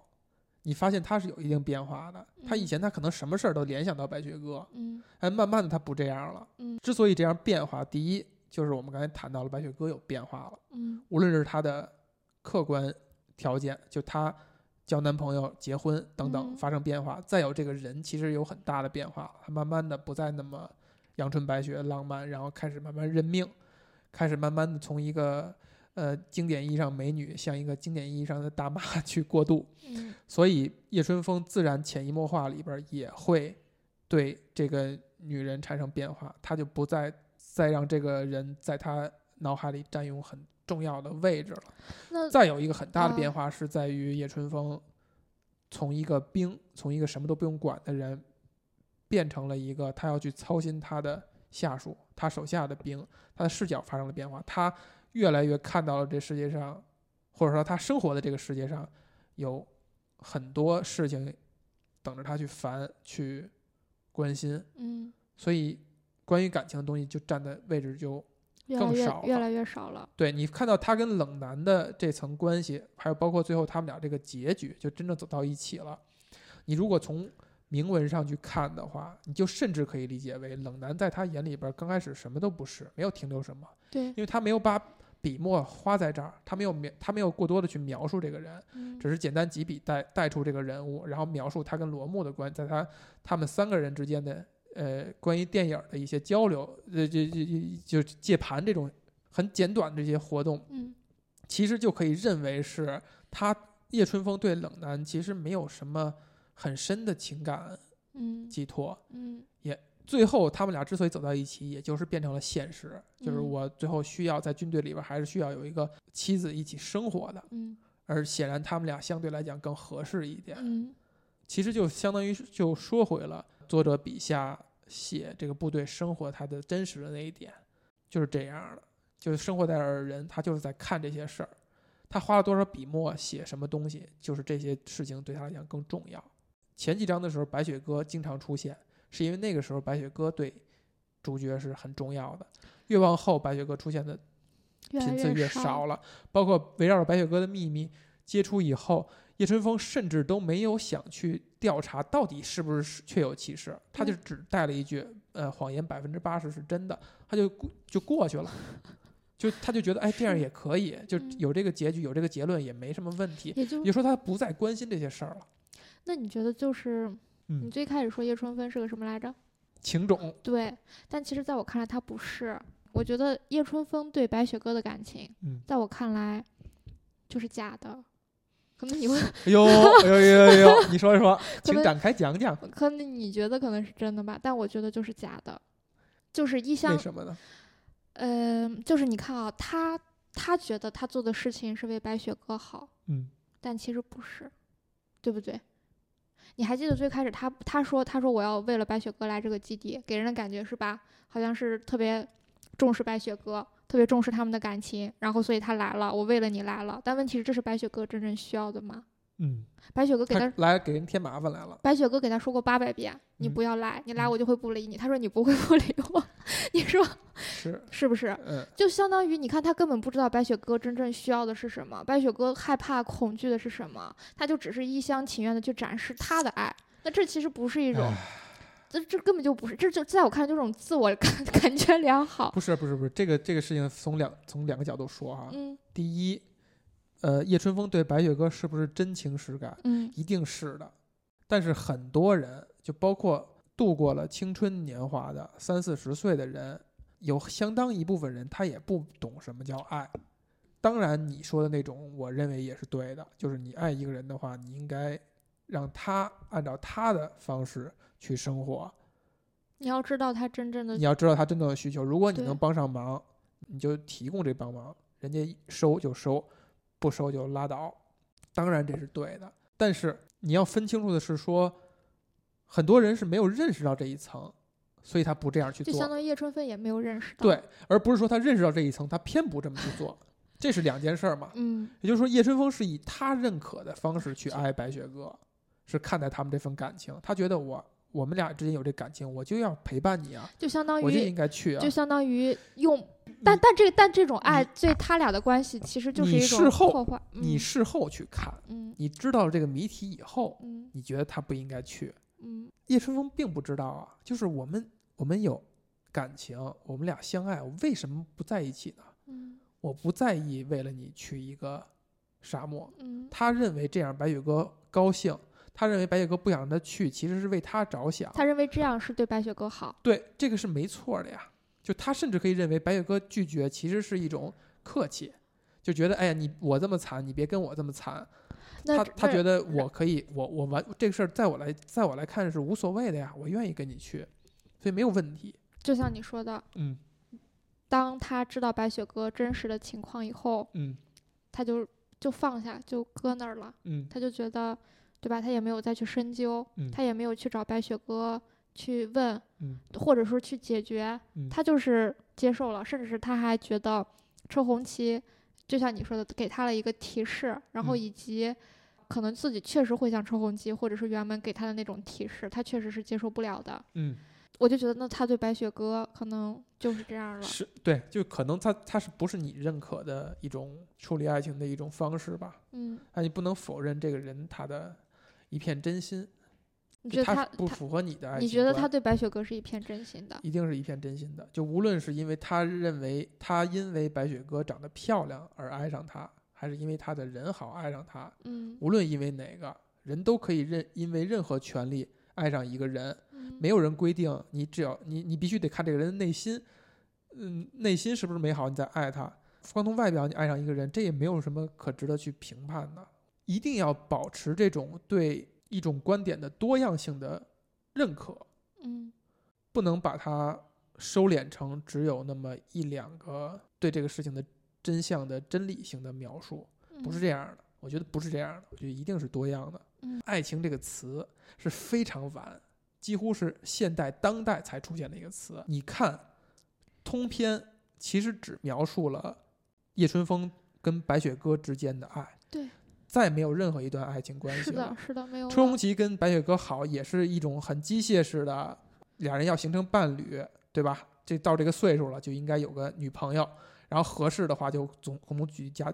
你发现他是有一定变化的。他以嗯前他可能什么事儿都联想到白雪歌，嗯哎，慢慢的他不这样了。嗯之所以这样变化，第一就是我们刚才谈到了白雪歌有变化了，嗯无论是他的客观条件，就她交男朋友、结婚等等嗯发生变化，再有这个人其实有很大的变化，他慢慢的不再那么阳春白雪、浪漫，然后开始慢慢认命，开始慢慢的从一个呃经典意义上美女向一个经典意义上的大妈 去过渡。嗯所以叶春风自然潜移默化里边儿也会对这个女人产生变化，他就不再再让这个人在他脑海里占用很重要的位置了。那再有一个很大的变啊化是在于叶春风从一个兵，从一个什么都不用管的人，变成了一个他要去操心他的下属，他手下的兵，他的视角发生了变化，他越来越看到了这世界上，或者说他生活的这个世界上有很多事情等着他去烦、去关心，嗯。所以关于感情的东西就站在位置就越来越更少了越来越少了。对你看到他跟冷男的这层关系，还有包括最后他们俩这个结局，就真正走到一起了。你如果从铭文上去看的话，你就甚至可以理解为冷男在他眼里边刚开始什么都不是，没有停留什么，对，因为他没有把笔墨花在这儿，他没有描，他没有过多的去描述这个人，嗯只是简单几笔带带出这个人物，然后描述他跟罗幕的关，在他他们三个人之间的呃关于电影的一些交流，呃就就就就借盘这种很简短的这些活动，嗯其实就可以认为是他叶春风对冷男其实没有什么很深的情感嗯寄托。嗯也最后他们俩之所以走到一起，也就是变成了现实，就是嗯我最后需要在军队里边还是需要有一个妻子一起生活的，嗯而显然他们俩相对来讲更合适一点。嗯其实就相当于是就说回了作者笔下写这个部队生活他的真实的那一点，就是这样的。就是生活在这儿的人，他就是在看这些事儿，他花了多少笔墨写什么东西，就是这些事情对他来讲更重要。前几章的时候，白雪歌经常出现，是因为那个时候白雪歌对主角是很重要的。越往后，白雪歌出现的频次越少少了。包括围绕着白雪歌的秘密接触以后，叶春风甚至都没有想去调查到底是不是确有其事，他就嗯只带了一句：“呃，谎言百分之八十是真的。”他就过就过去了。就他就觉得，哎，这样也可以，就嗯有这个结局，有这个结论也没什么问题。也就也说他不再关心这些事儿了。那你觉得就是你嗯，最开始说叶春风是个什么来着？情种，对，但其实在我看来他不是。我觉得叶春风对白雪歌的感情，嗯，在我看来就是假的。可能你会，哎呦，哎呦，哎呦，哎呦，你说一说，请展开讲讲，可能你觉得可能是真的吧，但我觉得就是假的。就是一为，什么呢？嗯、就是你看啊，他他觉得他做的事情是为白雪哥好，嗯但其实不是，对不对？你还记得最开始他他说他说我要为了白雪哥来这个基地，给人的感觉是吧？好像是特别重视白雪歌，特别重视他们的感情，然后所以他来了，我为了你来了。但问题是，这是白雪哥真正需要的吗？嗯，白雪哥给他他来给人添麻烦来了。白雪哥给他说过八百遍，你嗯不要来，你来嗯我就会不理你。他说你不会不理我，你说是，是不是？嗯，就相当于你看，他根本不知道白雪哥真正需要的是什么，白雪哥害怕、恐惧的是什么，他就只是一厢情愿的去展示他的爱。那这其实不是一种，唉这这根本就不是，这就在我看来就是种自我感 感觉良好。不是不是不是，这个这个事情从两从两个角度说哈。嗯第一，呃，叶春风对白雪歌是不是真情实感？嗯一定是的。但是很多人，就包括度过了青春年华的三四十岁的人，有相当一部分人他也不懂什么叫爱。当然，你说的那种，我认为也是对的，就是你爱一个人的话，你应该让他按照他的方式去生活。你要知道他真正的你要知道他真正的需求，如果你能帮上忙，你就提供这帮忙，人家收就收，不收就拉倒。当然这是对的，但是你要分清楚的是说，很多人是没有认识到这一层，所以他不这样去做就相。当于叶春风也没有认识到。对，而不是说他认识到这一层，他偏不这么去做，这是两件事儿嘛。嗯也就是说，叶春风是以他认可的方式去爱白雪哥，是看待他们这份感情。他觉得我我们俩之间有这感情，我就要陪伴你啊，就相当于我就应该去啊就。相当于用但但这但这种爱对他俩的关系其实就是你一种事后破坏。嗯你事后去看，嗯你知道了这个谜题以后，嗯你觉得他不应该去。嗯叶春风并不知道啊，就是我们我们有感情，我们俩相爱，我为什么不在一起呢？嗯我不在意为了你去一个沙漠，嗯他认为这样白雪哥高兴，他认为白雪哥不想让他去，其实是为他着想。他认为这样是对白雪哥好。对，这个是没错的呀。就他甚至可以认为白雪哥拒绝其实是一种客气，就觉得哎呀你我这么惨，你别跟我这么惨。那他他觉得我可以，我我完这个事儿在我来在我来看是无所谓的呀，我愿意跟你去，所以没有问题。就像你说的，嗯当他知道白雪哥真实的情况以后，嗯他就就放下，就搁那儿了。嗯他就觉得，对吧？他也没有再去深究，嗯他也没有去找白雪哥去问，嗯或者说去解决，嗯，他就是接受了，甚至是他还觉得车红旗，就像你说的，给他了一个提示，然后嗯以及可能自己确实会像车红旗或者是原本给他的那种提示，他确实是接受不了的。嗯我就觉得，那他对白雪哥可能就是这样了。是对，就可能他他是不是你认可的一种处理爱情的一种方式吧？嗯，那你不能否认这个人他的一片真心，你觉得他他不，符合你的爱情你觉得他对白雪哥是一片真心的？一定是一片真心的。就无论是因为他认为他因为白雪歌长得漂亮而爱上她，还是因为他的人好爱上她，嗯，无论因为哪个人都可以认因为任何权利爱上一个人，嗯没有人规定你只要你你必须得看这个人的内心，嗯，内心是不是美好，你再爱他。光从外表你爱上一个人，这也没有什么可值得去评判的。一定要保持这种对一种观点的多样性的认可。嗯不能把它收敛成只有那么一两个对这个事情的真相的真理性的描述，不是这样的。我觉得不是这样的，我觉得一定是多样的。嗯爱情这个词是非常晚，几乎是现代当代才出现的一个词。你看，通篇其实只描述了叶春风跟白雪歌之间的爱，对，再没有任何一段爱情关系是了。的，是的，没有车了红旗跟白雪歌好，也是一种很机械式的，俩人要形成伴侣，对吧？这到这个岁数了，就应该有个女朋友，然后合适的话就总共同举家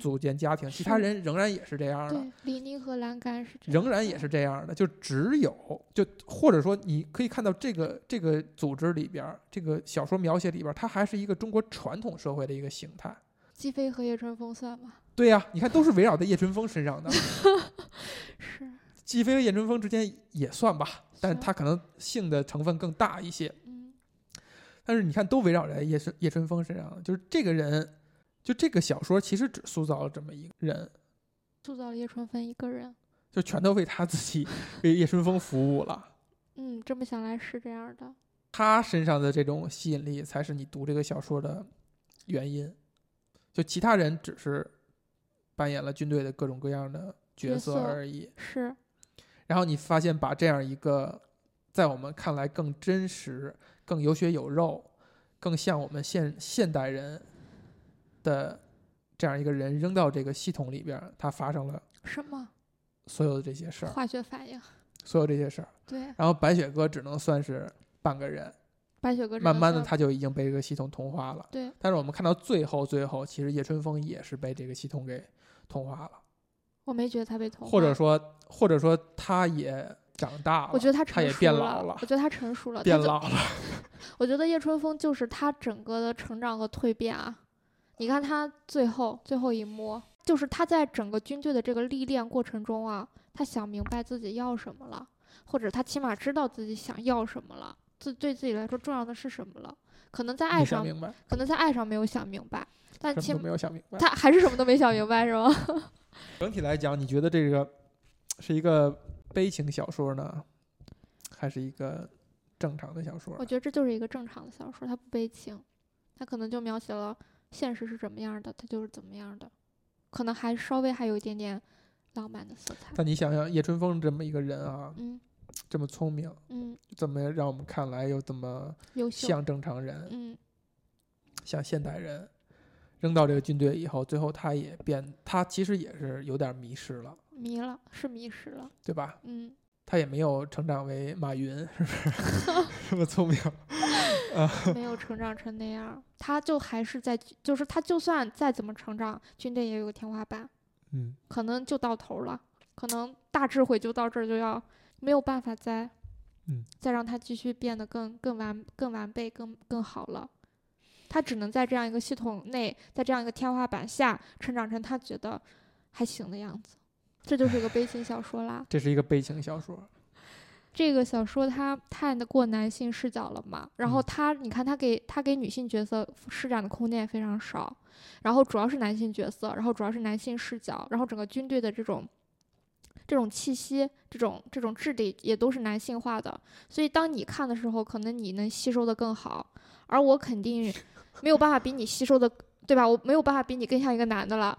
组建家庭。其他人仍然也是这样的，对，李宁和栏杆是这样仍然也是这样的，就只有就或者说你可以看到这个这个组织里边儿，这个小说描写里边儿，它还是一个中国传统社会的一个形态。鸡飞和叶春风算吗？对呀、你看都是围绕在叶春风身上的。是，季飞和叶春风之间也算吧，但是是他可能性的成分更大一些。嗯但是你看，都围绕在叶春叶春风身上，就是这个人，就这个小说其实只塑造了这么一个人，塑造了叶春风一个人。就全都为他自己为叶春风服务了。嗯，这么想来是这样的。他身上的这种吸引力，才是你读这个小说的原因。就其他人只是扮演了军队的各种各样的角色而已。是，然后你发现，把这样一个在我们看来更真实、更有血有肉、更像我们现现代人的这样一个人扔到这个系统里边儿，它发生了什么所有的这些事儿，化学反应？所有这些事儿。对，然后白雪哥只能算是半个人，白雪哥慢慢的他就已经被这个系统同化了。对，但是我们看到最后，最后其实叶春风也是被这个系统给同化了，我没觉得他被同化，或者说，或者说他也长大了，我觉得他他也成熟变老了我觉得他成熟了，变老了。我觉得叶春风就是他整个的成长和蜕变啊！你看他最后最后一幕，就是他在整个军队的这个历练过程中啊，他想明白自己要什么了，或者他起码知道自己想要什么了，自对自己来说重要的是什么了。可能在爱上，可能在爱上没有想明白，但其实没有想明白。他还是什么都没想明白，是吗？整体来讲，你觉得这个是一个悲情小说呢，还是一个正常的小说我？觉得这就是一个正常的小说，它不悲情，它可能就描写了现实是怎么样的，它就是怎么样的，可能还稍微还有一点点浪漫的色彩。但你想想，叶春风这么一个人啊，嗯这么聪明，嗯，怎么让我们看来又这么优秀。像正常人，嗯像现代人，扔到这个军队以后，最后他也变，他其实也是有点迷失了，迷了，是迷失了。对吧？嗯，他也没有成长为马云，是不是？这么聪明，没有成长成那样，他就还是在，就是他就算再怎么成长，军队也有个天花板，嗯可能就到头了，可能大智慧就到这儿就要没有办法再，嗯，再让他继续变得更更完更完备更更好了。他只能在这样一个系统内，在这样一个天花板下成长成他觉得还行的样子，这就是一个悲情小说啦。这是一个悲情小说。这个小说它太过男性视角了嘛，然后嗯他你看他给他给女性角色施展的空间也非常少，然后主要是男性角色，然后主要是男性视角，然后整个军队的这种这种气息、这种这种质地也都是男性化的，所以当你看的时候，可能你能吸收的更好，而我肯定没有办法比你吸收的，对吧？我没有办法比你更像一个男的了。